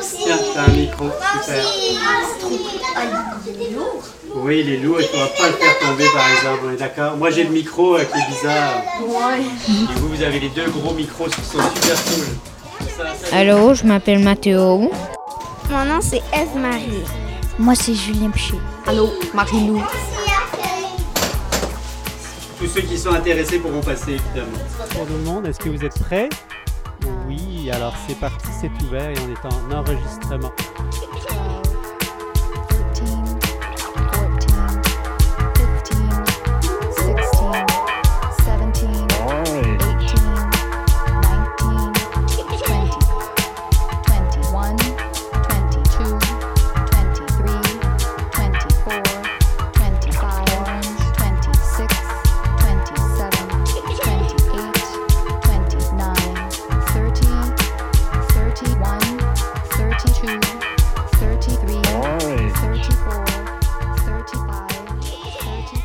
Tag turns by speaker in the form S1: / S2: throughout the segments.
S1: aussi.
S2: Tiens, t'as un micro, super.
S1: Il est lourd.
S2: Oui, il est lourd et tu ne vas pas le faire tomber par exemple, on est d'accord Moi j'ai le micro euh, qui est bizarre.
S1: Ouais.
S2: Et vous, vous avez les deux gros micros qui sont super cool. Ça, ça-
S3: Allô, je m'appelle Mathéo.
S1: Mon nom c'est Eve-Marie.
S3: Moi, c'est Julien Piché.
S1: Allô, Marie-Lou.
S2: Tous ceux qui sont intéressés pourront passer évidemment.
S4: Pour tout le monde, est-ce que vous êtes prêts? Oui, alors c'est parti, c'est ouvert et on est en enregistrement.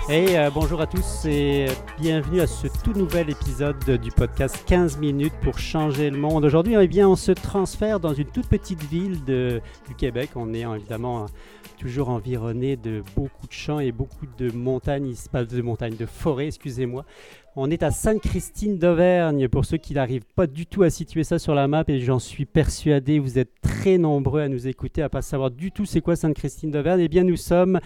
S4: Hey, euh, bonjour à tous et bienvenue à ce tout nouvel épisode du podcast 15 minutes pour changer le monde. Aujourd'hui, eh on se transfère dans une toute petite ville du Québec. On est euh, évidemment toujours environné de beaucoup de champs et beaucoup de montagnes, pas de montagnes, de forêts, excusez-moi. On est à Sainte-Christine d'Auvergne. Pour ceux qui n'arrivent pas du tout à situer ça sur la map, et j'en suis persuadé, vous êtes très nombreux à nous écouter, à pas savoir du tout c'est quoi Sainte-Christine d'Auvergne. Eh bien, nous sommes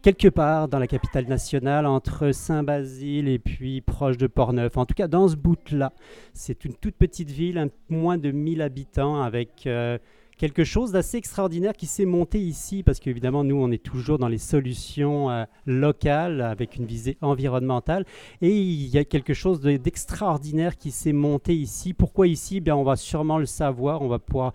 S4: quelque part dans la capitale nationale, entre Saint-Basile et puis proche de Portneuf. En tout cas, dans ce bout-là, c'est une toute petite ville, un moins de 1000 habitants, avec euh, quelque chose d'assez extraordinaire qui s'est monté ici, parce qu'évidemment, nous, on est toujours dans les solutions euh, locales, avec une visée environnementale, et il y a quelque chose de- d'extraordinaire qui s'est monté ici. Pourquoi ici? Eh Bien, on va sûrement le savoir, on va pouvoir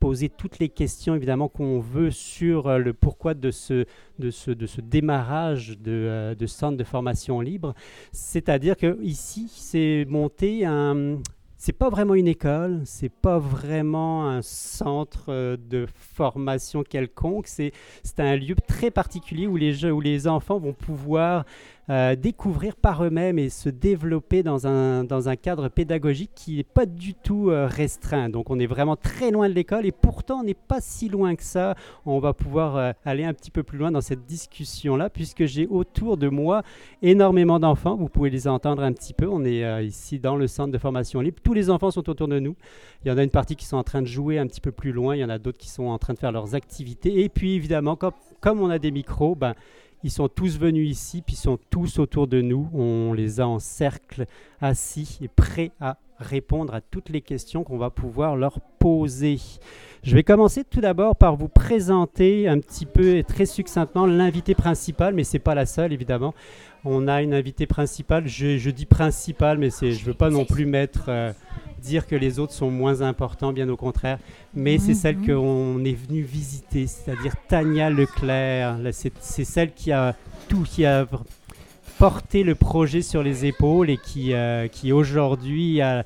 S4: poser toutes les questions évidemment qu'on veut sur euh, le pourquoi de ce, de ce, de ce démarrage de, euh, de centre de formation libre. C'est-à-dire que ici, c'est monté un. C'est pas vraiment une école, c'est pas vraiment un centre euh, de formation quelconque, c'est un lieu très particulier où les, où les enfants vont pouvoir euh, découvrir par eux-mêmes et se développer dans un, dans un cadre pédagogique qui n'est pas du tout euh, restreint. Donc on est vraiment très loin de l'école et pourtant on n'est pas si loin que ça. On va pouvoir euh, aller un petit peu plus loin dans cette discussion-là puisque j'ai autour de moi énormément d'enfants. Vous pouvez les entendre un petit peu. On est ici dans le centre de formation libre. Tous les enfants sont autour de nous. Il y en a une partie qui sont en train de jouer un petit peu plus loin. Il y en a d'autres qui sont en train de faire leurs activités. Et puis évidemment, comme, comme on a des micros, ben, ils sont tous venus ici, puis ils sont tous autour de nous. On les a en cercle, assis et prêts à répondre à toutes les questions qu'on va pouvoir leur poser. Je vais commencer tout d'abord par vous présenter un petit peu et très succinctement l'invité principal, mais c'est pas la seule évidemment. On a une invitée principale. Je, dis principale, mais je veux pas non plus mettre euh, dire que les autres sont moins importants, bien au contraire. Mais c'est celle qu'on est venu visiter, c'est-à-dire Tania Leclerc. C'est, celle qui a tout, qui a porté le projet sur les épaules et qui, euh, qui aujourd'hui a,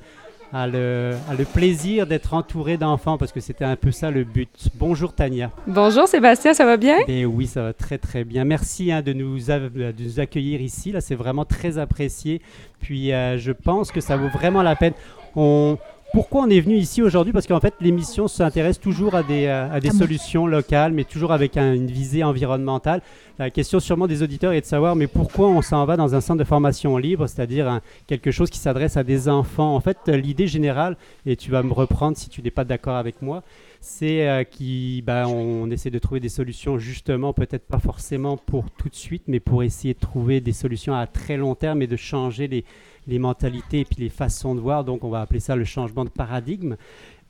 S4: a le, a le plaisir d'être entourée d'enfants parce que c'était un peu ça le but. Bonjour Tania.
S5: Bonjour Sébastien, ça va bien?
S4: Ben oui, ça va très très bien. Merci hein, de, nous av- de nous accueillir ici. Là, c'est vraiment très apprécié. Puis euh, je pense que ça vaut vraiment la peine. On... Pourquoi on est venu ici aujourd'hui? Parce qu'en fait, l'émission s'intéresse toujours à des, euh, à des solutions locales, mais toujours avec un- une visée environnementale. La question sûrement des auditeurs est de savoir, mais pourquoi on s'en va dans un centre de formation libre, c'est-à-dire un- quelque chose qui s'adresse à des enfants? En fait, euh, l'idée générale, et tu vas me reprendre si tu n'es pas d'accord avec moi, c'est euh, qui ben, on essaie de trouver des solutions justement peut-être pas forcément pour tout de suite mais pour essayer de trouver des solutions à très long terme et de changer les, les mentalités et puis les façons de voir. Donc on va appeler ça le changement de paradigme.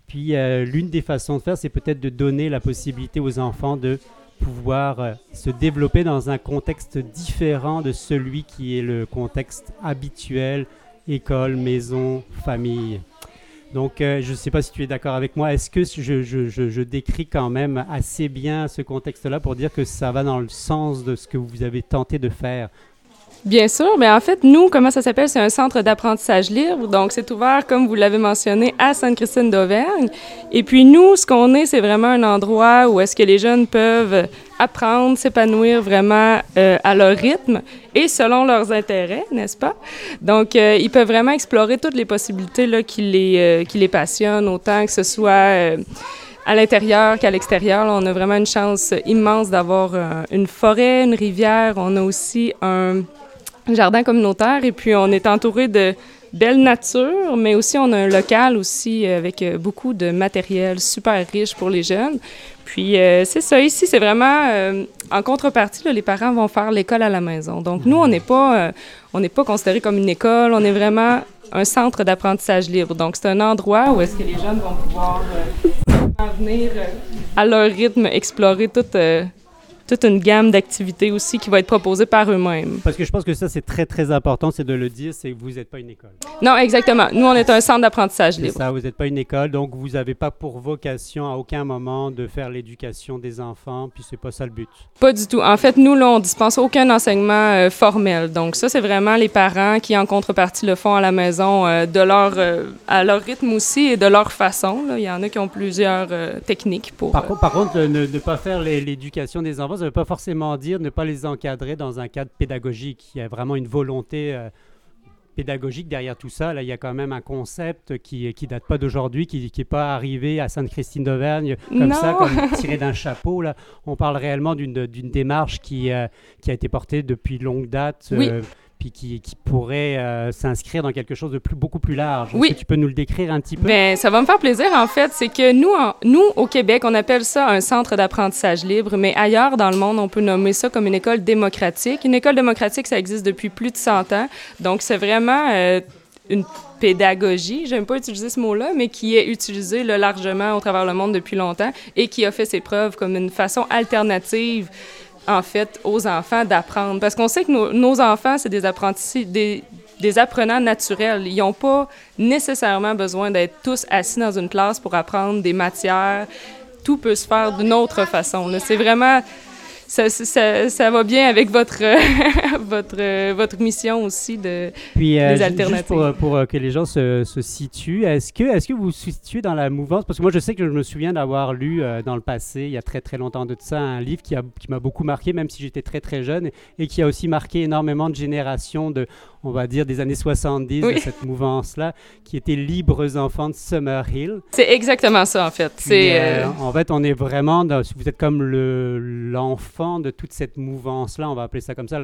S4: Puis euh, l'une des façons de faire c'est peut-être de donner la possibilité aux enfants de pouvoir euh, se développer dans un contexte différent de celui qui est le contexte habituel école maison famille donc, euh, je ne sais pas si tu es d'accord avec moi. Est-ce que je, décris quand même assez bien ce contexte-là pour dire que ça va dans le sens de ce que vous avez tenté de faire
S5: Bien sûr, mais en fait, nous, comment ça s'appelle? C'est un centre d'apprentissage libre. Donc, c'est ouvert, comme vous l'avez mentionné, à Sainte-Christine d'Auvergne. Et puis, nous, ce qu'on est, c'est vraiment un endroit où est-ce que les jeunes peuvent apprendre, s'épanouir vraiment euh, à leur rythme et selon leurs intérêts, n'est-ce pas? Donc, euh, ils peuvent vraiment explorer toutes les possibilités là, qui, les, euh, qui les passionnent, autant que ce soit... à l'intérieur qu'à l'extérieur. On a vraiment une chance immense d'avoir une forêt, une rivière. On a aussi un jardin communautaire et puis on est entouré de belle nature, mais aussi on a un local aussi avec euh, beaucoup de matériel super riche pour les jeunes. Puis euh, c'est ça, ici c'est vraiment euh, en contrepartie, là, les parents vont faire l'école à la maison. Donc nous on n'est pas on n'est pas considéré comme une école, on est vraiment un centre d'apprentissage libre. Donc c'est un endroit où est-ce que les jeunes vont pouvoir venir à leur rythme explorer toute toute une gamme d'activités aussi qui va être proposée par eux-mêmes.
S4: Parce que je pense que ça, c'est très, très important, c'est de le dire, c'est que vous n'êtes pas une école.
S5: Non, exactement. Nous, on est un centre d'apprentissage libre.
S4: ça, vous n'êtes pas une école, donc vous n'avez pas pour vocation à aucun moment de faire l'éducation des enfants, puis c'est pas ça le but.
S5: Pas du tout. En fait, nous, là, on dispense aucun enseignement euh, formel. Donc ça, c'est vraiment les parents qui, en contrepartie, le font à la maison euh, de leur, euh, à leur rythme aussi et de leur façon. Là. Il y en a qui ont plusieurs techniques pour...
S4: Par, par contre, ne, ne pas faire l'éducation des enfants, ça ne veut pas forcément dire ne pas les encadrer dans un cadre pédagogique. Il y a vraiment une volonté euh, pédagogique derrière tout ça. Là, il y a quand même un concept qui qui date pas d'aujourd'hui, qui n'est pas arrivé à Sainte-Christine d'Auvergne comme ça, comme tiré d'un chapeau. Là. On parle réellement d'une démarche qui, euh, qui a été portée depuis longue date.
S5: Euh,
S4: puis qui, qui pourrait euh, s'inscrire dans quelque chose de plus, beaucoup plus large. Oui. Que tu peux nous le décrire un petit peu?
S5: Bien, ça va me faire plaisir, en fait. C'est que nous, nous, au Québec, on appelle ça un centre d'apprentissage libre, mais ailleurs dans le monde, on peut nommer ça comme une école démocratique. Une école démocratique, ça existe depuis plus de 100 ans. Donc, c'est vraiment... Euh, une pédagogie, j'aime pas utiliser ce mot-là, mais qui est utilisée largement au travers le monde depuis longtemps et qui a fait ses preuves comme une façon alternative en fait, aux enfants d'apprendre. Parce qu'on sait que nos, enfants, c'est des apprentis, des, apprenants naturels. Ils n'ont pas nécessairement besoin d'être tous assis dans une classe pour apprendre des matières. Tout peut se faire d'une autre façon. C'est vraiment ça, ça, ça, va bien avec votre, votre, votre mission aussi de,
S4: Puis,
S5: euh, des
S4: alternatives. pour, pour euh, que les gens se, se situent, est-ce que, est que vous vous situez dans la mouvance? Parce que moi, je sais que je me souviens d'avoir lu euh, dans le passé, il y a très très longtemps de ça, un livre qui m'a qui beaucoup marqué, même si j'étais très très jeune, et qui a aussi marqué énormément de générations de, on va dire, des années 70, de cette mouvance-là, qui était Libres enfants de Summerhill.
S5: C'est exactement ça, en fait. C'est,
S4: En fait, on est vraiment, dans, vous êtes comme le, l'enfant de toute cette mouvance-là, on va appeler ça comme ça,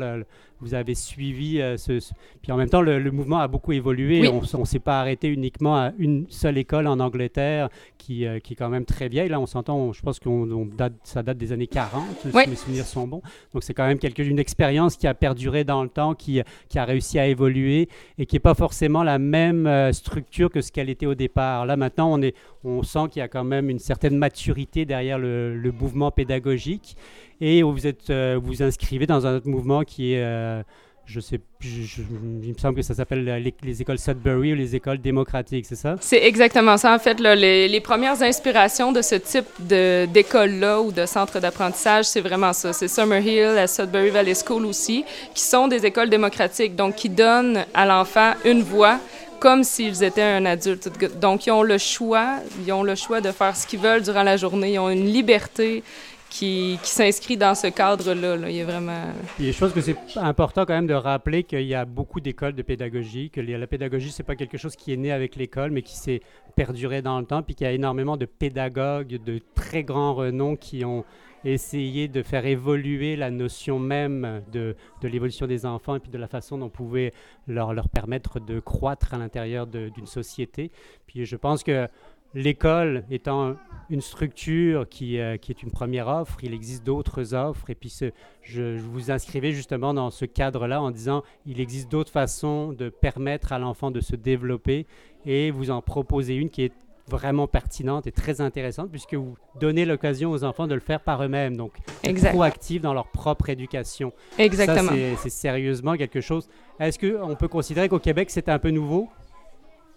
S4: vous avez suivi euh, ce, Puis en même temps, le, mouvement a beaucoup évolué. On ne s'est pas arrêté uniquement à une seule école en Angleterre qui, euh, qui est quand même très vieille. Là, on s'entend, je pense que date, ça date des années 40, si mes souvenirs sont bons. Donc c'est quand même quelque, une expérience qui a perduré dans le temps, qui, qui a réussi à évoluer et qui n'est pas forcément la même euh, structure que ce qu'elle était au départ. Là, maintenant, on, est, on sent qu'il y a quand même une certaine maturité derrière le, le mouvement pédagogique et vous euh, vous inscrivez dans un autre mouvement qui est euh, je sais, il me semble que ça s'appelle les, écoles Sudbury ou les écoles démocratiques, c'est ça?
S5: C'est exactement ça. En fait, là, les, les, premières inspirations de ce type d'école-là ou de centre d'apprentissage, c'est vraiment ça. C'est Summerhill, la Sudbury Valley School aussi, qui sont des écoles démocratiques, donc qui donnent à l'enfant une voix comme s'ils étaient un adulte. Donc, ils ont le choix, ils ont le choix de faire ce qu'ils veulent durant la journée. Ils ont une liberté qui, s'inscrit dans ce cadre-là. Là. Il est vraiment...
S4: Et je pense que c'est important quand même de rappeler qu'il y a beaucoup d'écoles de pédagogie, que la pédagogie, c'est pas quelque chose qui est né avec l'école, mais qui s'est perduré dans le temps, puis qu'il y a énormément de pédagogues de très grands renoms qui ont essayé de faire évoluer la notion même de, de l'évolution des enfants et puis de la façon dont on pouvait leur, leur permettre de croître à l'intérieur d'une société. Puis je pense que L'école étant une structure qui, euh, qui, est une première offre, il existe d'autres offres. Et puis, je, vous inscrivais justement dans ce cadre-là en disant il existe d'autres façons de permettre à l'enfant de se développer et vous en proposez une qui est vraiment pertinente et très intéressante puisque vous donnez l'occasion aux enfants de le faire par eux-mêmes, donc être proactifs dans leur propre éducation.
S5: Exactement.
S4: c'est sérieusement quelque chose. Est-ce qu'on peut considérer qu'au Québec, c'est un peu nouveau?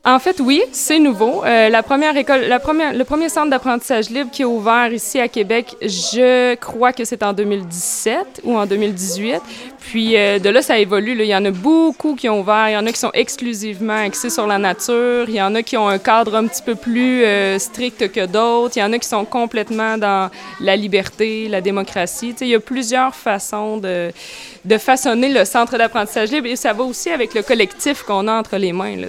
S5: En fait, oui, c'est nouveau. Euh, la première école, la première, le premier centre d'apprentissage libre qui est ouvert ici à Québec, je crois que c'est en 2017 ou en 2018. Puis euh, de là, ça évolue. Là. Il y en a beaucoup qui ont ouvert. Il y en a qui sont exclusivement axés sur la nature. Il y en a qui ont un cadre un petit peu plus euh, strict que d'autres. Il y en a qui sont complètement dans la liberté, la démocratie. il y a plusieurs façons de, de façonner le centre d'apprentissage libre et ça va aussi avec le collectif qu'on a entre les mains. Là,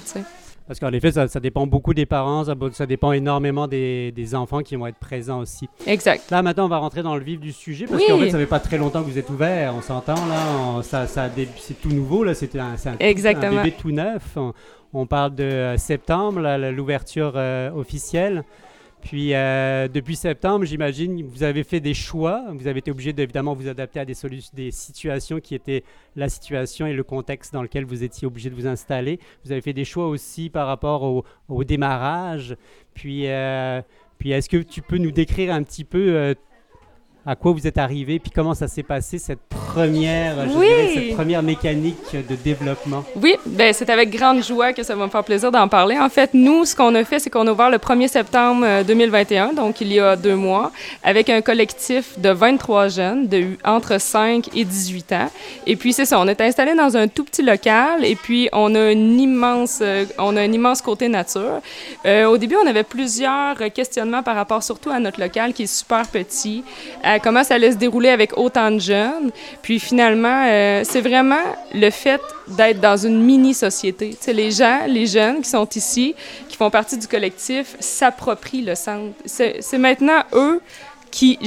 S4: Parce qu'en effet, ça, ça dépend beaucoup des parents, ça, ça dépend énormément des, des enfants qui vont être présents aussi.
S5: Exact.
S4: Là, maintenant, on va rentrer dans le vif du sujet parce
S5: Oui.
S4: qu'en fait, ça fait pas très longtemps que vous êtes ouvert. On s'entend là, on- ça, c'est tout nouveau là. C'était un, c'est un, un bébé tout neuf. On, on parle de euh, septembre, l'ouverture euh, officielle. Puis euh, depuis septembre, j'imagine, vous avez fait des choix. Vous avez été obligé d'évidemment vous adapter à des, des situations qui étaient la situation et le contexte dans lequel vous étiez obligé de vous installer. Vous avez fait des choix aussi par rapport au, au démarrage. Puis, euh, puis est-ce que tu peux nous décrire un petit peu euh, à quoi vous êtes arrivé, puis comment ça s'est passé cette première, je
S5: Oui.
S4: dirais, cette première mécanique de développement?
S5: Oui, ben c'est avec grande joie que ça va me faire plaisir d'en parler. En fait, nous, ce qu'on a fait, c'est qu'on a ouvert le 1er septembre euh, 2021, donc il y a deux mois, avec un collectif de 23 jeunes de entre 5 et 18 ans. Et puis, c'est ça, on est installé dans un tout petit local et puis on a une immense, euh, on a un immense côté nature. Euh, au début, on avait plusieurs questionnements par rapport surtout à notre local qui est super petit, à comment ça allait se dérouler avec autant de jeunes. Puis finalement, euh, c'est vraiment le fait d'être dans une mini-société. Les gens, les jeunes qui sont ici, qui font partie du collectif, s'approprient le centre. C'est maintenant eux qui,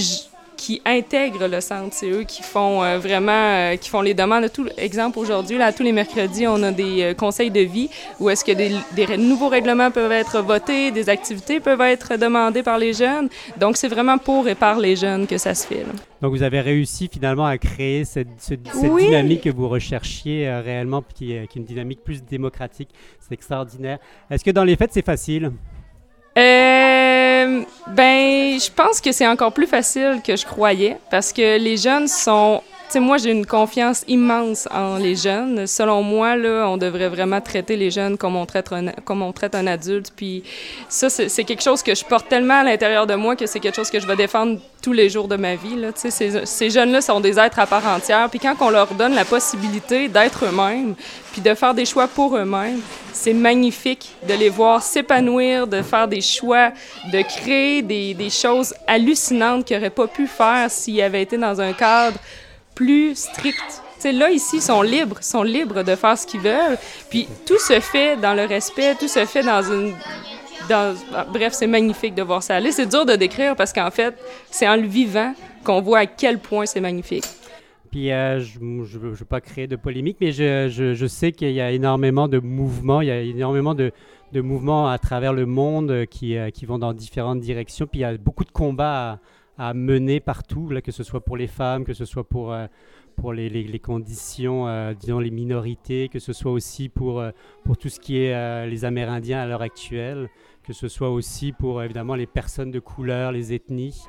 S5: qui intègrent le centre. C'est eux qui font euh, vraiment, euh, qui font les demandes. Tout, exemple, aujourd'hui, là, tous les mercredis, on a des euh, conseils de vie où est-ce que des, nouveaux règlements peuvent être votés, des activités peuvent être demandées par les jeunes. Donc, c'est vraiment pour et par les jeunes que ça se fait. là.
S4: Donc, vous avez réussi finalement à créer cette, ce- cette
S5: Oui.
S4: dynamique que vous recherchiez réellement, qui est, qui est une dynamique plus démocratique. C'est extraordinaire. Est-ce que dans les faits, c'est facile?
S5: Euh, ben, je pense que c'est encore plus facile que je croyais parce que les jeunes sont. Tu sais, moi, j'ai une confiance immense en les jeunes. Selon moi, là, on devrait vraiment traiter les jeunes comme on traite un, comme on traite un adulte. Puis ça, c'est quelque chose que je porte tellement à l'intérieur de moi que c'est quelque chose que je vais défendre tous les jours de ma vie. Là. Ces, ces jeunes-là sont des êtres à part entière. Puis quand on leur donne la possibilité d'être eux-mêmes, puis de faire des choix pour eux-mêmes, c'est magnifique de les voir s'épanouir, de faire des choix, de créer des, des choses hallucinantes qu'ils n'auraient pas pu faire s'ils avaient été dans un cadre plus strict. Tu sais, là, ici, ils sont libres, sont libres de faire ce qu'ils veulent. Puis tout se fait dans le respect, tout se fait dans une... Ah, bref, c'est magnifique de voir ça aller. C'est dur de décrire parce qu'en fait, c'est en le vivant qu'on voit à quel point c'est magnifique.
S4: Puis euh, je ne veux, pas créer de polémique, mais je, sais qu'il y a énormément de mouvements, il y a énormément de, mouvements à travers le monde euh, qui, euh, qui vont dans différentes directions. Puis il y a beaucoup de combats à, à mener partout, que ce soit pour les femmes, que ce soit pour, euh, pour les, conditions, euh, disons les minorités, que ce soit aussi pour, euh, pour tout ce qui est euh, les Amérindiens à l'heure actuelle, que ce soit aussi pour évidemment les personnes de couleur, les ethnies.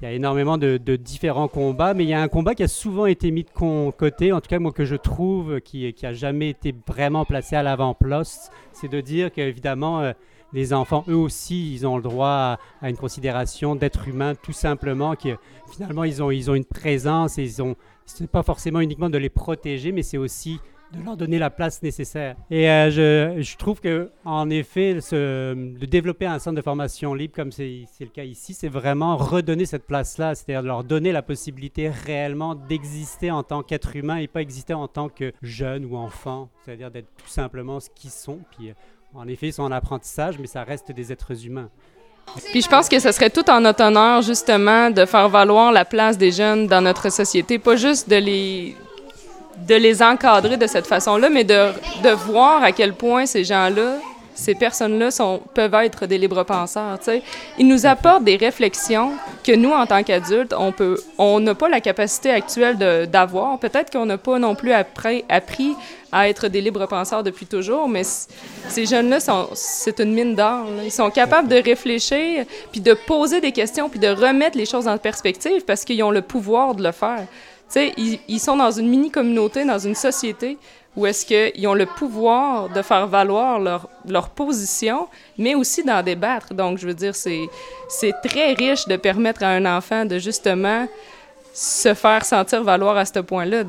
S4: Il y a énormément de, différents combats, mais il y a un combat qui a souvent été mis de côté, en tout cas moi que je trouve qui, qui a jamais été vraiment placé à l'avant-poste, c'est de dire qu'évidemment les enfants, eux aussi, ils ont le droit à, une considération d'être humain, tout simplement, que finalement ils ont, ils ont une présence et ils ont, c'est pas forcément uniquement de les protéger, mais c'est aussi de leur donner la place nécessaire. Et euh, je, je trouve que, en effet, de développer un centre de formation libre, comme c'est le cas ici, c'est vraiment redonner cette place-là, c'est-à-dire leur donner la possibilité réellement d'exister en tant qu'être humain et pas exister en tant que jeune ou enfant, c'est-à-dire d'être tout simplement ce qu'ils sont. Puis, euh, en effet, ils sont en apprentissage, mais ça reste des êtres humains.
S5: Puis je pense que ce serait tout en notre honneur, justement, de faire valoir la place des jeunes dans notre société, pas juste de les de les encadrer de cette façon-là, mais de, de voir à quel point ces gens-là, ces personnes-là peuvent être des libres penseurs. tu sais. Ils nous apportent des réflexions que nous, en tant qu'adultes, on on n'a pas la capacité actuelle d'avoir. Peut-être qu'on n'a pas non plus appris à être des libres penseurs depuis toujours, mais ces jeunes-là, c'est une mine d'or. Ils sont capables de réfléchir, puis de poser des questions, puis de remettre les choses en perspective parce qu'ils ont le pouvoir de le faire. Ils, ils sont dans une mini-communauté, dans une société où est-ce qu'ils ont le pouvoir de faire valoir leur, position, mais aussi d'en débattre. Donc, je veux dire, c'est, très riche de permettre à un enfant de justement se faire sentir valoir à ce point-là,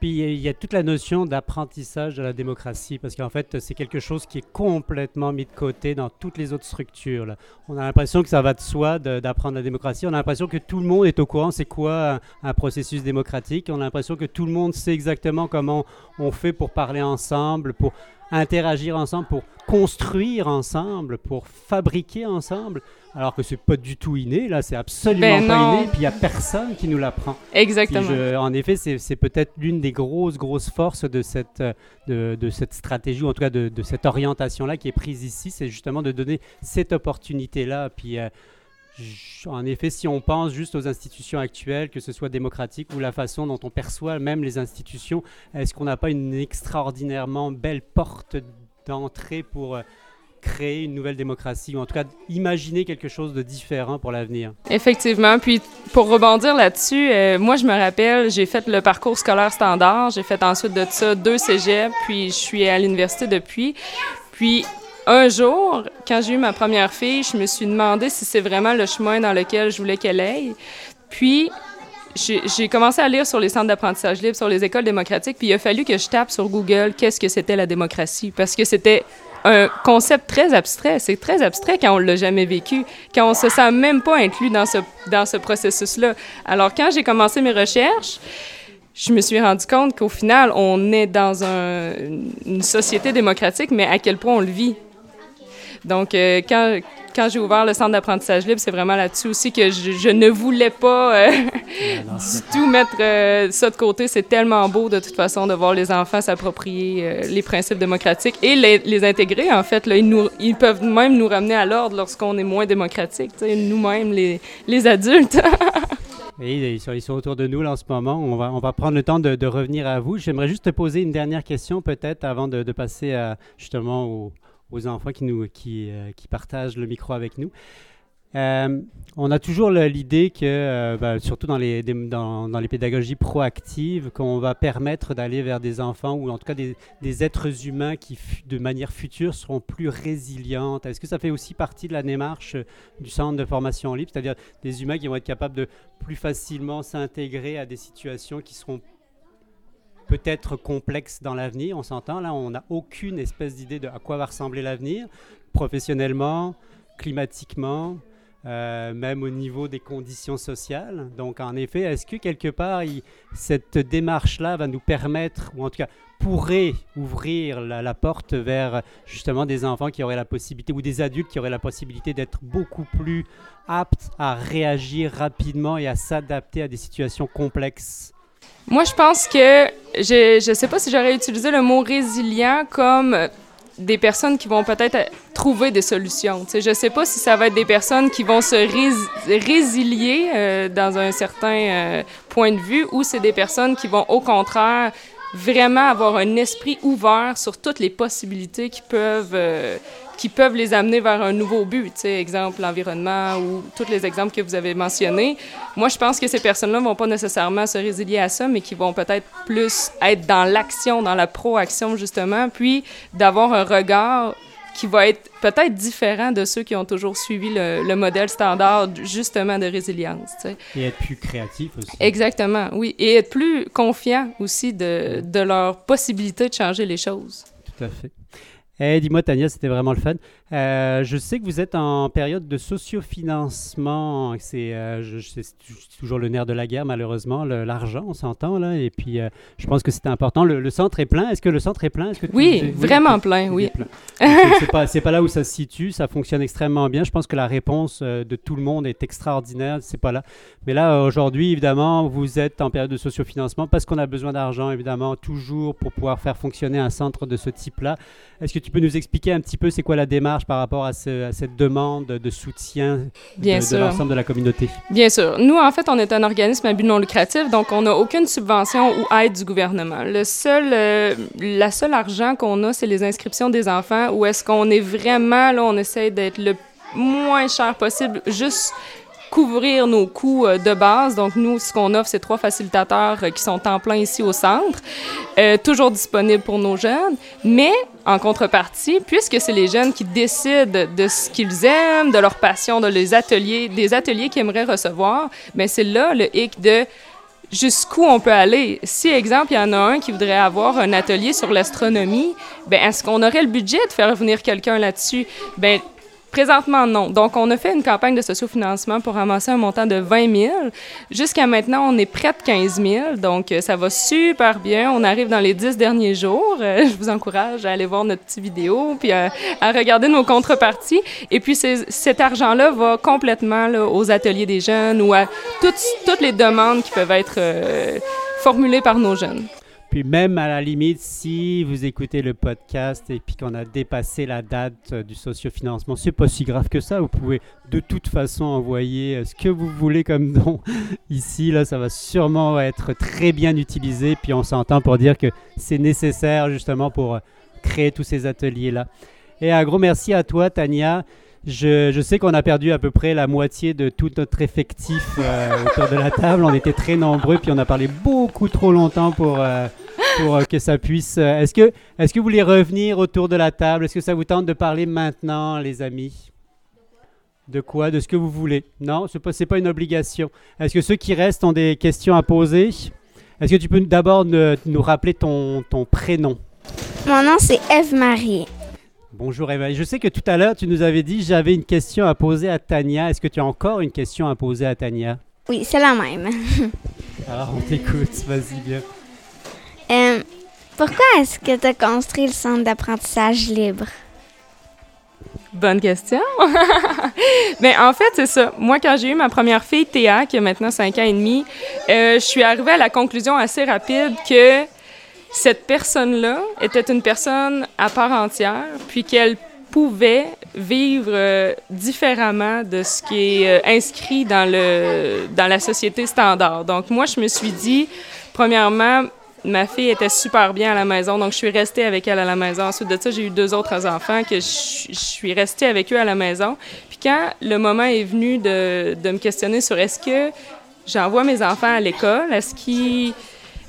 S4: Puis il y a toute la notion d'apprentissage de la démocratie, parce qu'en fait, c'est quelque chose qui est complètement mis de côté dans toutes les autres structures. On a l'impression que ça va de soi d'apprendre la démocratie. On a l'impression que tout le monde est au courant c'est quoi un, un processus démocratique. On a l'impression que tout le monde sait exactement comment on fait pour parler ensemble, pour interagir ensemble, pour construire ensemble, pour fabriquer ensemble, alors que c'est pas du tout inné, là, c'est absolument
S5: Ben
S4: pas
S5: non.
S4: inné, puis il n'y a personne qui nous l'apprend.
S5: Exactement.
S4: je- en effet, c'est peut-être l'une des grosses, grosses forces de cette, euh, de, de cette stratégie, ou en tout cas de, de cette orientation-là qui est prise ici, c'est justement de donner cette opportunité-là. Puis, euh, en effet, si on pense juste aux institutions actuelles, que ce soit démocratique ou la façon dont on perçoit même les institutions, est-ce qu'on n'a pas une extraordinairement belle porte d'entrée pour euh, créer une nouvelle démocratie, ou en tout cas imaginer quelque chose de différent pour l'avenir?
S5: Effectivement. Puis pour rebondir là-dessus, euh, moi je me rappelle, j'ai fait le parcours scolaire standard, j'ai fait ensuite de ça deux cégeps, puis je suis à l'université depuis. Puis un jour, quand j'ai eu ma première fille, je me suis demandé si c'est vraiment le chemin dans lequel je voulais qu'elle aille. Puis j'ai commencé à lire sur les centres d'apprentissage libre, sur les écoles démocratiques, puis il a fallu que je tape sur Google qu'est-ce que c'était la démocratie, parce que c'était un concept très abstrait. C'est très abstrait quand on l'a jamais vécu, quand on se sent même pas inclus dans ce, dans ce processus-là. Alors, quand j'ai commencé mes recherches, je me suis rendu compte qu'au final, on est dans un- une société démocratique, mais à quel point on le vit. Donc, euh, quand, quand j'ai ouvert le centre d'apprentissage libre, c'est vraiment là-dessus aussi que je, je ne voulais pas euh, du tout mettre euh, ça de côté. C'est tellement beau, de toute façon, de voir les enfants s'approprier euh, les principes démocratiques et les, les intégrer, en fait. Là, ils, nous, ils peuvent même nous ramener à l'ordre lorsqu'on est moins démocratique, nous-mêmes, les, les adultes.
S4: Ils sont, ils sont autour de nous là en ce moment. On va, on va prendre le temps de, de revenir à vous. J'aimerais juste te poser une dernière question peut-être avant de, de passer à, justement aux, aux enfants qui, nous, qui, euh, qui partagent le micro avec nous. Euh, on a toujours l'idée que, euh, ben, surtout dans les, dans, dans les pédagogies proactives, qu'on va permettre d'aller vers des enfants ou en tout cas des, des êtres humains qui, de manière future, seront plus résilientes. Est-ce que ça fait aussi partie de la démarche du centre de formation libre, c'est-à-dire des humains qui vont être capables de plus facilement s'intégrer à des situations qui seront peut-être complexes dans l'avenir. On s'entend, là, on n'a aucune espèce d'idée de à quoi va ressembler l'avenir, professionnellement, climatiquement, euh, même au niveau des conditions sociales. Donc, en effet, est-ce que quelque part, cette démarche-là va nous permettre, ou en tout cas pourrait ouvrir la porte vers justement des enfants qui auraient la possibilité, ou des adultes qui auraient la possibilité d'être beaucoup plus aptes à réagir rapidement et à s'adapter à des situations complexes
S5: Moi, je pense que je ne sais pas si j'aurais utilisé le mot résilient comme des personnes qui vont peut-être euh, trouver des solutions. Je ne sais pas si ça va être des personnes qui vont se rés- résilier euh, dans un certain euh, point de vue ou c'est des personnes qui vont au contraire vraiment avoir un esprit ouvert sur toutes les possibilités qui peuvent, qui peuvent les amener vers un nouveau but. Tu sais, exemple, l'environnement ou tous les exemples que vous avez mentionnés. Moi, je pense que ces personnes-là vont pas nécessairement se résilier à ça, mais qui vont peut-être plus être dans l'action, dans la proaction, justement, puis d'avoir un regard qui va être peut-être différent de ceux qui ont toujours suivi le, le modèle standard, justement, de résilience. tu sais.
S4: et être plus créatifs aussi.
S5: Exactement, oui. Et être plus confiant aussi de, de leur possibilité de changer les choses.
S4: Tout à fait. Eh, dis-moi, Tania, c'était vraiment le fun. Euh, je sais que vous êtes en période de sociofinancement. C'est euh, je- je- c'est tou- toujours le nerf de la guerre, malheureusement. le- L'argent, on s'entend, là. Et puis, euh, je pense que c'était important. Le, le centre est plein. Est-ce que le centre est plein? Est-ce que tu-
S5: Oui, vraiment plein, oui.
S4: plein. Donc, C'est pas, c'est pas là où ça se situe. Ça fonctionne extrêmement bien. Je pense que la réponse de tout le monde est extraordinaire. C'est pas là. Mais là, aujourd'hui, évidemment, vous êtes en période de sociofinancement parce qu'on a besoin d'argent, évidemment, toujours pour pouvoir faire fonctionner un centre de ce type-là. Est-ce que tu peux nous expliquer un petit peu c'est quoi la démarche par rapport à, ce- à cette demande de soutien
S5: Bien
S4: de, l'ensemble de la communauté?
S5: Bien sûr. Nous, en fait, on est un organisme à but non lucratif, donc on n'a aucune subvention ou aide du gouvernement. Le seul, euh, la seule argent qu'on a, c'est les inscriptions des enfants, où est-ce qu'on est vraiment, là, on essaie d'être le moins cher possible, juste couvrir nos coûts euh, de base. Donc, nous, ce qu'on offre, c'est trois facilitateurs euh, qui sont en plein ici au centre, euh, toujours disponibles pour nos jeunes. Mais, en contrepartie, puisque c'est les jeunes qui décident de ce qu'ils aiment, de leur passion, de les ateliers, des ateliers qu'ils aimeraient recevoir, mais c'est là le hic de jusqu'où on peut aller. Si, exemple, il y en a un qui voudrait avoir un atelier sur l'astronomie, ben est-ce qu'on aurait le budget de faire venir quelqu'un là-dessus? Ben Présentement, non. Donc, on a fait une campagne de sociofinancement pour ramasser un montant de 20 000. Jusqu'à maintenant, on est près de 15 000. Donc, euh, ça va super bien. On arrive dans les 10 derniers jours. Euh, je vous encourage à aller voir notre petite vidéo puis à, à regarder nos contreparties. Et puis, cet argent-là va complètement là, aux ateliers des jeunes ou à toutes, toutes les demandes qui peuvent être euh, formulées par nos jeunes.
S4: Puis même à la limite, si vous écoutez le podcast et puis qu'on a dépassé la date euh, du sociofinancement, c'est pas si grave que ça. Vous pouvez de toute façon envoyer euh, ce que vous voulez comme don ici. Là, ça va sûrement être très bien utilisé. Puis on s'entend pour dire que c'est nécessaire justement pour euh, créer tous ces ateliers-là. Et un gros merci à toi, Tania. Je, je sais qu'on a perdu à peu près la moitié de tout notre effectif euh, autour de la table. On était très nombreux, puis on a parlé beaucoup trop longtemps pour, euh, pour euh, que ça puisse. euh, Est-ce que, est que vous voulez revenir autour de la table? Est-ce que ça vous tente de parler maintenant, les amis? De quoi? De ce que vous voulez? Non, ce n'est pas, c'est pas une obligation. Est-ce que ceux qui restent ont des questions à poser? Est-ce que tu peux d'abord nous rappeler ton, ton prénom?
S1: Mon nom, c'est Eve-Marie.
S4: Bonjour Eva. Je sais que tout à l'heure, tu nous avais dit j'avais une question à poser à Tania. Est-ce que tu as encore une question à poser à Tania?
S1: Oui, c'est la même.
S4: Alors, on t'écoute. Vas-y, bien.
S1: Euh, pourquoi est-ce que tu as construit le centre d'apprentissage libre?
S5: Bonne question. Mais en fait, c'est ça. Moi, quand j'ai eu ma première fille, Théa, qui a maintenant 5 ans et demi, euh, je suis arrivée à la conclusion assez rapide que cette personne-là était une personne à part entière, puis qu'elle pouvait vivre euh, différemment de ce qui est euh, inscrit dans, le, dans la société standard. Donc, moi, je me suis dit, premièrement, ma fille était super bien à la maison, donc je suis restée avec elle à la maison. Ensuite de ça, j'ai eu deux autres enfants que je, suis restée avec eux à la maison. Puis quand le moment est venu de, de me questionner sur est-ce que j'envoie mes enfants à l'école, est-ce qu'ils...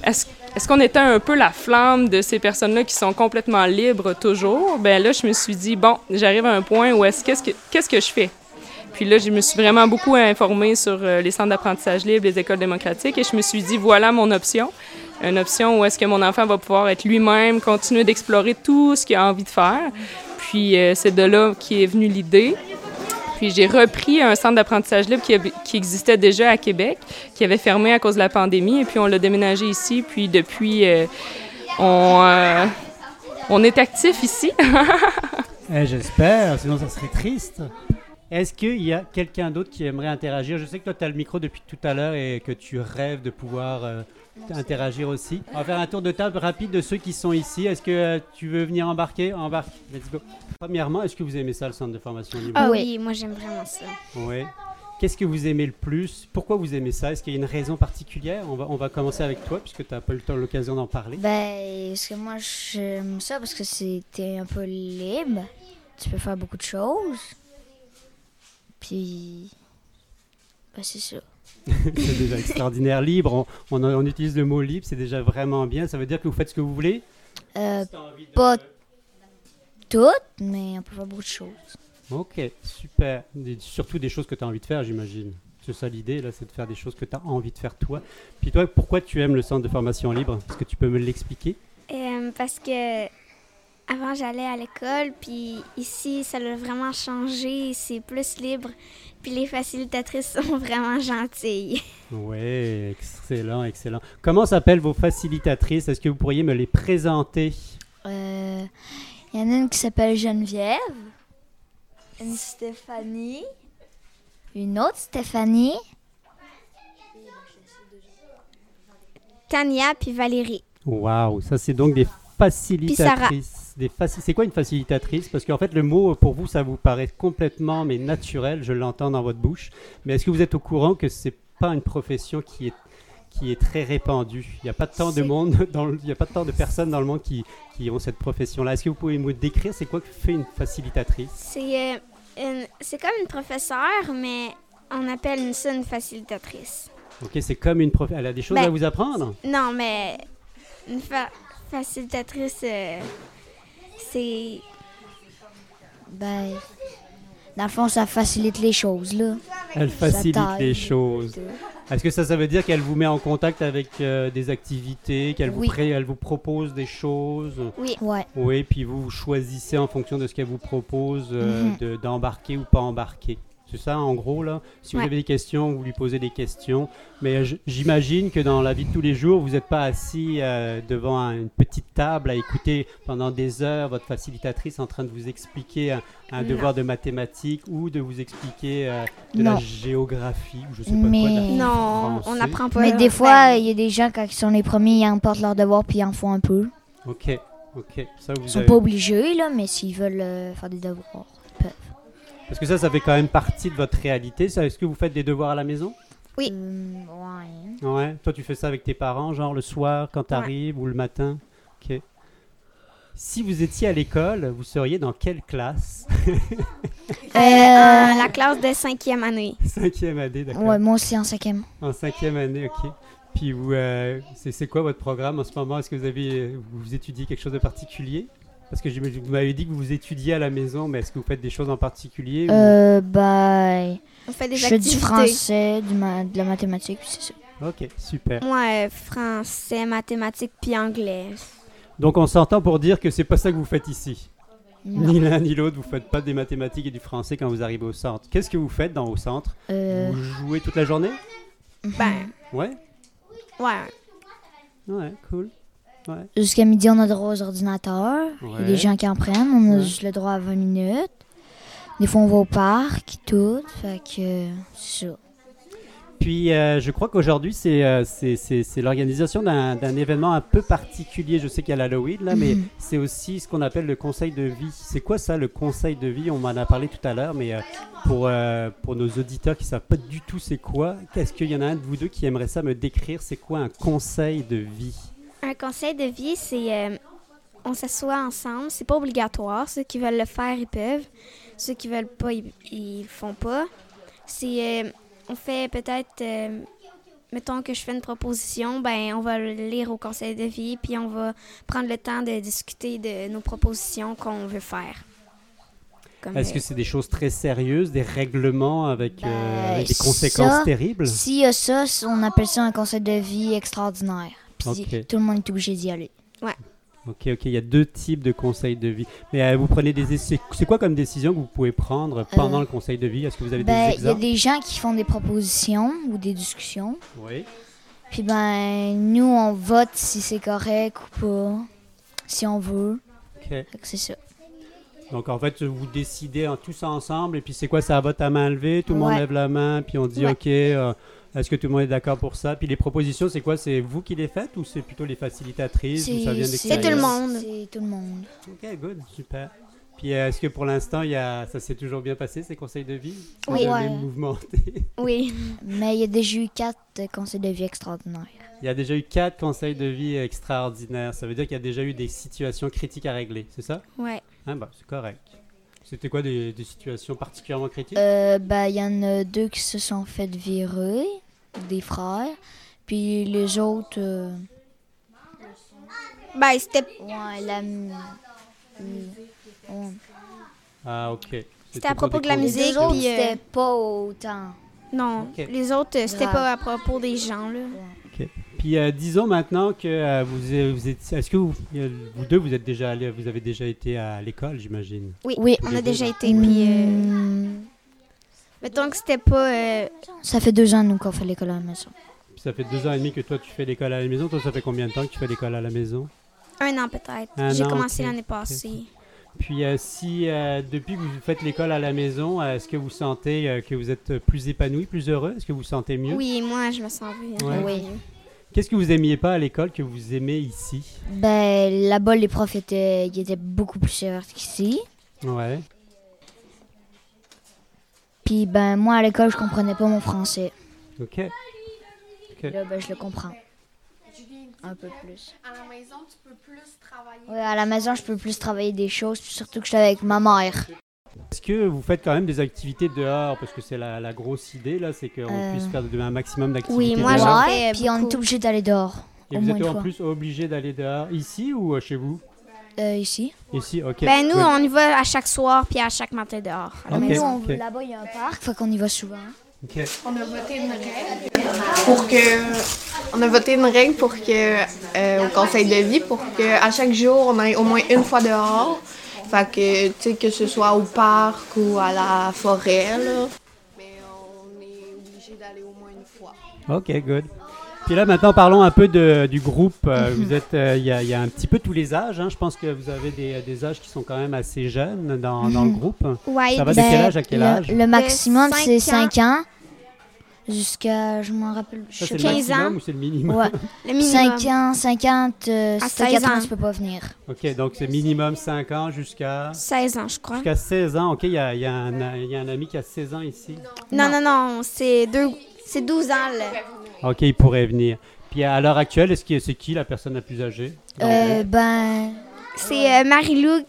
S5: Est-ce, est-ce qu'on était un peu la flamme de ces personnes-là qui sont complètement libres toujours? Ben là, je me suis dit, bon, j'arrive à un point où est-ce qu'est-ce que, qu'est-ce que je fais? Puis là, je me suis vraiment beaucoup informée sur euh, les centres d'apprentissage libre, les écoles démocratiques, et je me suis dit, voilà mon option. Une option où est-ce que mon enfant va pouvoir être lui-même, continuer d'explorer tout ce qu'il a envie de faire. Puis euh, c'est de là qui est venue l'idée. Puis j'ai repris un centre d'apprentissage libre qui, existait déjà à Québec, qui avait fermé à cause de la pandémie, et puis on l'a déménagé ici. Puis depuis, euh, on, euh, on est actif ici.
S4: Eh, J'espère, sinon ça serait triste. Est-ce qu'il y a quelqu'un d'autre qui aimerait interagir? Je sais que toi, tu as le micro depuis tout à l'heure et que tu rêves de pouvoir euh, interagir aussi. On va faire un tour de table rapide de ceux qui sont ici. Est-ce que euh, tu veux venir embarquer? Embarque, let's go. Premièrement, est-ce que vous aimez ça, le centre de formation libre
S1: Ah
S3: Oui.
S1: oui, moi j'aime vraiment ça.
S4: Oui. Qu'est-ce que vous aimez le plus? Pourquoi vous aimez ça? Est-ce qu'il y a une raison particulière? On va, on va commencer avec toi, puisque tu n'as pas eu le temps- l'occasion d'en parler.
S3: Ben, parce que moi, j'aime ça parce que c'était un peu libre. Tu peux faire beaucoup de choses. Puis, ben, c'est ça.
S4: c'est déjà extraordinaire. Libre, on, on, on utilise le mot libre, c'est déjà vraiment bien. Ça veut dire que vous faites ce que vous voulez?
S3: Euh,
S4: Si de-
S3: pas toutes, mais on peut faire beaucoup de choses.
S4: Ok, super. Des- surtout des choses que tu as envie de faire, j'imagine. C'est ça l'idée, là, c'est de faire des choses que tu as envie de faire toi. Puis toi, pourquoi tu aimes le centre de formation libre? Est-ce que tu peux me l'expliquer?
S1: Euh, parce que avant j'allais à l'école, puis ici ça l'a vraiment changé, c'est plus libre, puis les facilitatrices sont vraiment gentilles.
S4: Ouais, excellent, excellent. Comment s'appellent vos facilitatrices? Est-ce que vous pourriez me les présenter?
S3: Euh, Il y en a une qui s'appelle Geneviève, une Stéphanie, une autre Stéphanie.
S1: Tania puis Valérie.
S4: Waouh, ça c'est donc des facilitatrices. Des faci- c'est quoi une facilitatrice? Parce qu'en fait, le mot pour vous, ça vous paraît complètement mais naturel. Je l'entends dans votre bouche. Mais est-ce que vous êtes au courant que c'est pas une profession qui est qui est très répandue? Il n'y a pas tant de monde, dans le- il y a pas tant de personnes dans le monde qui, qui ont cette profession-là. Est-ce que vous pouvez me décrire c'est quoi que fait une facilitatrice?
S1: C'est euh, une- c'est comme une professeure, mais on appelle une- ça une facilitatrice.
S4: Ok, c'est comme une prof. Elle a des choses
S1: Ben,
S4: à vous apprendre?
S1: Non, mais une fa- facilitatrice, euh, c'est
S3: Ben, dans le fond, ça facilite les choses, là.
S4: Elle facilite les choses. Est-ce que ça, ça veut dire qu'elle vous met en contact avec euh, des activités, qu'elle vous,
S3: Oui.
S4: pré- elle vous propose des choses?
S3: Ouais.
S4: Oui, puis vous, vous choisissez en fonction de ce qu'elle vous propose euh,
S3: Mhm.
S4: de- d'embarquer ou pas embarquer. C'est ça, en gros, là? Si vous
S1: Ouais.
S4: avez des questions, vous lui posez des questions. Mais euh, j'imagine que dans la vie de tous les jours, vous n'êtes pas assis euh, devant un- une petite table à écouter pendant des heures votre facilitatrice en train de vous expliquer un, un devoir de mathématiques ou de vous expliquer euh, de
S3: Non.
S4: la géographie ou je sais pas quoi. de la
S3: Mais-
S1: Non, on
S4: français.
S1: n'apprend pas.
S3: Mais des fois, il y a des gens, ils sont les premiers, ils emportent leurs devoirs puis ils en font un peu.
S4: Ok, ok. Ça, vous
S3: Ils sont
S4: avez-
S3: pas obligés, là, mais s'ils veulent euh, faire des devoirs.
S4: Parce que ça, ça fait quand même partie de votre réalité. ça. Est-ce que vous faites des devoirs à la maison?
S1: Oui.
S3: Euh, ouais.
S4: Ouais. Toi, tu fais ça avec tes parents, genre le soir quand tu arrives ou le matin? Ok. Si vous étiez à l'école, vous seriez dans quelle classe?
S1: Euh, euh, la classe de cinquième année.
S4: Cinquième année, d'accord.
S3: Ouais, moi aussi en cinquième.
S4: En cinquième année, ok. Puis vous, euh, c'est c'est quoi votre programme en ce moment? Est-ce que vous avez, vous étudiez quelque chose de particulier? Parce que vous m'avez dit que vous étudiez à la maison, mais est-ce que vous faites des choses en particulier ou-
S3: Euh, bah,
S1: On fait des
S3: je fais du
S1: activités.
S3: français, du ma- de la mathématique, puis c'est ça.
S4: Ok, super.
S1: Moi, euh, français, mathématiques puis anglais.
S4: Donc on s'entend pour dire que c'est pas ça que vous faites ici.
S3: Non.
S4: Ni l'un ni l'autre, vous faites pas des mathématiques et du français quand vous arrivez au centre. Qu'est-ce que vous faites dans au centre?
S3: Euh,
S4: Vous jouez toute la journée?
S1: Ben,
S4: Ouais
S1: ouais.
S4: Ouais, cool. Ouais.
S3: Jusqu'à midi, on a droit aux ordinateurs. Il y a des gens qui en prennent. On a
S4: Ouais.
S3: juste le droit à 20 minutes. Des fois, on va au parc, tout. Fait que, c'est ça.
S4: Puis euh, je crois qu'aujourd'hui, c'est euh, l'organisation d'un événement un peu particulier. Je sais qu'il y a l'Halloween, là, mais
S3: Mhm.
S4: c'est aussi ce qu'on appelle le conseil de vie. C'est quoi ça, le conseil de vie? On m'en a parlé tout à l'heure, mais euh, pour, euh, pour nos auditeurs qui ne savent pas du tout c'est quoi, est-ce qu'il y en a un de vous deux qui aimerait ça me décrire? C'est quoi un conseil de vie?
S1: Un conseil de vie, c'est euh, on s'assoit ensemble. C'est pas obligatoire. Ceux qui veulent le faire, ils peuvent. Ceux qui veulent pas, ils, font pas. C'est euh, on fait peut-être euh, mettons que je fais une proposition, ben on va le lire au conseil de vie puis on va prendre le temps de discuter de nos propositions qu'on veut faire.
S4: Est-ce
S1: euh,
S4: que c'est des choses très sérieuses, des règlements avec, euh,
S3: Ben,
S4: avec des conséquences
S3: ça,
S4: terribles?
S3: S'il y a ça, on appelle ça un conseil de vie extraordinaire. Puis tout le monde est obligé d'y aller.
S4: Ok, ok, il y a deux types de conseils de vie. Mais euh, vous prenez des... C'est c'est quoi comme décision que vous pouvez prendre pendant
S3: Euh,
S4: le conseil de vie? Est-ce que vous avez
S3: Ben,
S4: des
S3: il y a
S4: exemples
S3: des gens qui font des propositions ou des discussions.
S4: Oui.
S3: Puis ben, nous, on vote si c'est correct ou pas, si on veut.
S4: Ok.
S3: C'est ça.
S4: Donc en fait, vous décidez en, tous ensemble et puis c'est quoi Ça vote à main levée, tout le monde
S3: Ouais.
S4: lève la main, puis on dit
S3: Ouais.
S4: ok, euh, est-ce que tout le monde est d'accord pour ça? Puis les propositions, c'est quoi? C'est vous qui les faites ou c'est plutôt les facilitatrices
S3: C'est
S1: tout le monde.
S3: C'est tout le monde.
S4: Ok, good, super. Puis euh, est-ce que pour l'instant, il y a... ça s'est toujours bien passé ces conseils de vie?
S1: Oui.
S3: Ouais.
S4: mouvementé
S1: Oui.
S3: Mais il y a déjà eu quatre euh, conseils de vie extraordinaires.
S4: Il y a déjà eu quatre conseils de vie extraordinaires. Ça veut dire qu'il y a déjà eu des situations critiques à régler, c'est ça?
S1: Ouais.
S4: Ah bah, c'est correct. C'était quoi des, des situations particulièrement critiques?
S3: Euh, ben, il y en a deux qui se sont fait virer, des frères. Puis les autres, euh,
S1: Ben, c'était
S3: ouais, la... ouais.
S4: Ah ok.
S1: C'était à propos de la musique.
S3: Les autres,
S1: puis, euh,
S3: c'était pas autant.
S1: Non, les autres, euh, c'était pas à propos des gens, là.
S4: Puis euh, disons maintenant que euh, vous, êtes- vous êtes, est-ce que vous, euh, vous deux vous êtes déjà allés, vous avez déjà été à l'école, j'imagine?
S1: Oui,
S3: Oui.
S1: on a
S4: deux,
S1: déjà été, puis... euh,
S3: Hmm,
S1: mettons que c'était pas... euh,
S3: Ça fait deux ans, nous, qu'on fait l'école à la maison.
S4: Puis ça fait deux ans et demi que toi tu fais l'école à la maison. Toi, ça fait combien de temps que tu fais l'école à la maison?
S1: Un an peut-être.
S4: Un
S1: J'ai
S4: an,
S1: commencé l'année passée.
S4: Puis euh, si euh, depuis que vous faites l'école à la maison, euh, est-ce que vous sentez euh, que vous êtes plus épanoui, plus heureux? Est-ce que vous vous sentez mieux?
S1: Oui, moi, je me sens bien.
S4: Ouais.
S3: Oui.
S4: Qu'est-ce que vous aimiez pas à l'école que vous aimez ici?
S3: Ben, là-bas, les profs étaient, ils étaient beaucoup plus sévères qu'ici.
S4: Ouais.
S3: Puis, ben, moi, à l'école, je comprenais pas mon français.
S4: Ok. Ok.
S3: Là, ben, je le comprends. Un peu plus.
S6: À la maison, tu peux plus travailler.
S3: Ouais, à la maison, je peux plus travailler des choses, surtout que je suis avec ma mère.
S4: Est-ce que vous faites quand même des activités dehors? Parce que c'est la, la grosse idée là, c'est qu'on
S3: Euh.
S4: puisse faire de- un maximum d'activités
S1: Oui, moi, j'en fais
S3: puis on est obligé d'aller dehors.
S4: Et vous êtes en
S3: fois.
S4: plus obligé d'aller dehors ici ou euh, chez vous?
S3: Euh, ici.
S4: Ici, ok.
S1: Ben, nous,
S4: Oui.
S1: on y va à chaque soir, puis à chaque matin dehors.
S3: Mais nous, on-
S4: ok.
S3: là-bas, il y a un parc, fait qu'on y va souvent.
S4: Ok.
S6: On a voté une règle pour que. On a voté une règle pour que euh, au conseil de vie pour que à chaque jour on aille au moins une fois dehors. Fait que tu sais que ce soit au parc ou à la forêt là. Mais on est obligé d'aller au moins une fois.
S4: Ok, good. Puis là, maintenant, parlons un peu de- du groupe. Euh, Vous êtes, euh, il y, a- il y a un petit peu tous les âges. hein. Je pense que vous avez des, des âges qui sont quand même assez jeunes dans, dans le groupe.
S1: Ouais,
S4: Ça va de
S1: des-
S4: quel âge à quel
S3: le,
S4: âge
S3: le maximum,
S1: cinq
S3: c'est
S1: ans.
S3: 5 ans. Jusqu'à, je m'en rappelle,
S4: Ça,
S3: je
S4: c'est
S3: sais
S4: le
S1: 15
S4: maximum
S1: ans.
S4: ou c'est le minimum
S3: Ouais,
S1: le minimum.
S3: 5 ans, 50, euh,
S1: À
S3: si t'as
S1: 16
S3: 4 ans, tu peux pas venir.
S4: Ok, donc c'est minimum 5 ans jusqu'à
S1: 16 ans, je crois.
S4: jusqu'à 16 ans. Ok, il y a, il y a un, y a un ami qui a 16 ans ici.
S1: Non, non, non, c'est deux... c'est 12 ans, là.
S4: Ok, il pourrait venir. Puis à l'heure actuelle, est-ce que c'est qui la personne la plus âgée?
S3: Euh, ben,
S1: C'est euh, Marie-Lou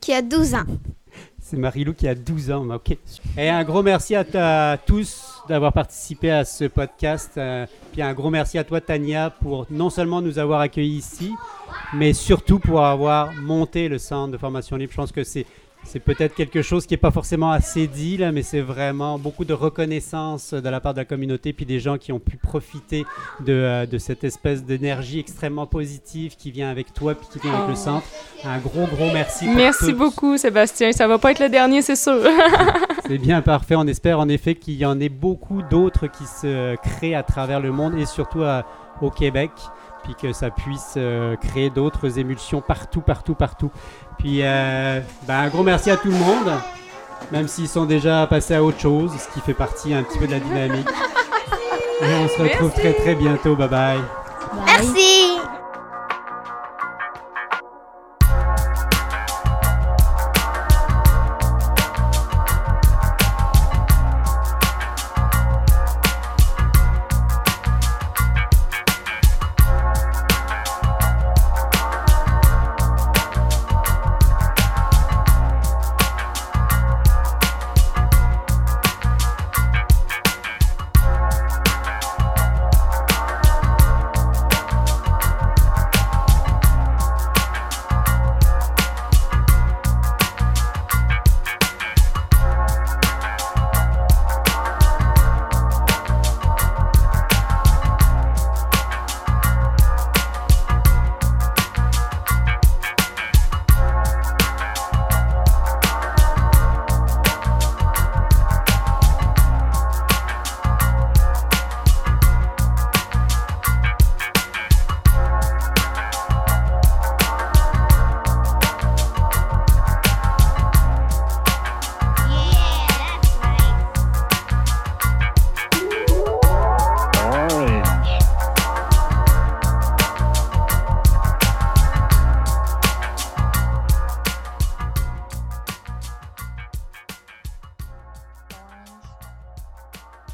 S1: qui a 12 ans.
S4: C'est Marilou qui a 12 ans. mais OK. Et un gros merci à, à tous d'avoir participé à ce podcast. euh, puis un gros merci à toi, Tania, pour non seulement nous avoir accueillis ici, mais surtout pour avoir monté le centre de formation libre. Je pense que c'est. C'est peut-être quelque chose qui n'est pas forcément assez dit, là, mais c'est vraiment beaucoup de reconnaissance de la part de la communauté, puis des gens qui ont pu profiter de, euh, de cette espèce d'énergie extrêmement positive qui vient avec toi, puis qui vient avec le
S5: Oh.
S4: centre. Un gros, gros merci. pour
S5: Merci beaucoup, Sébastien. Ça va pas être le dernier, c'est sûr.
S4: C'est bien parfait. On espère en effet qu'il y en ait beaucoup d'autres qui se créent à travers le monde et surtout à- au Québec, puis que ça puisse euh, créer d'autres émulsions partout, partout, partout. Puis euh, ben, un gros merci à tout le monde, même s'ils sont déjà passés à autre chose, ce qui fait partie un petit peu de la dynamique. Et on se retrouve très très bientôt. Bye bye.
S3: bye.
S1: Merci!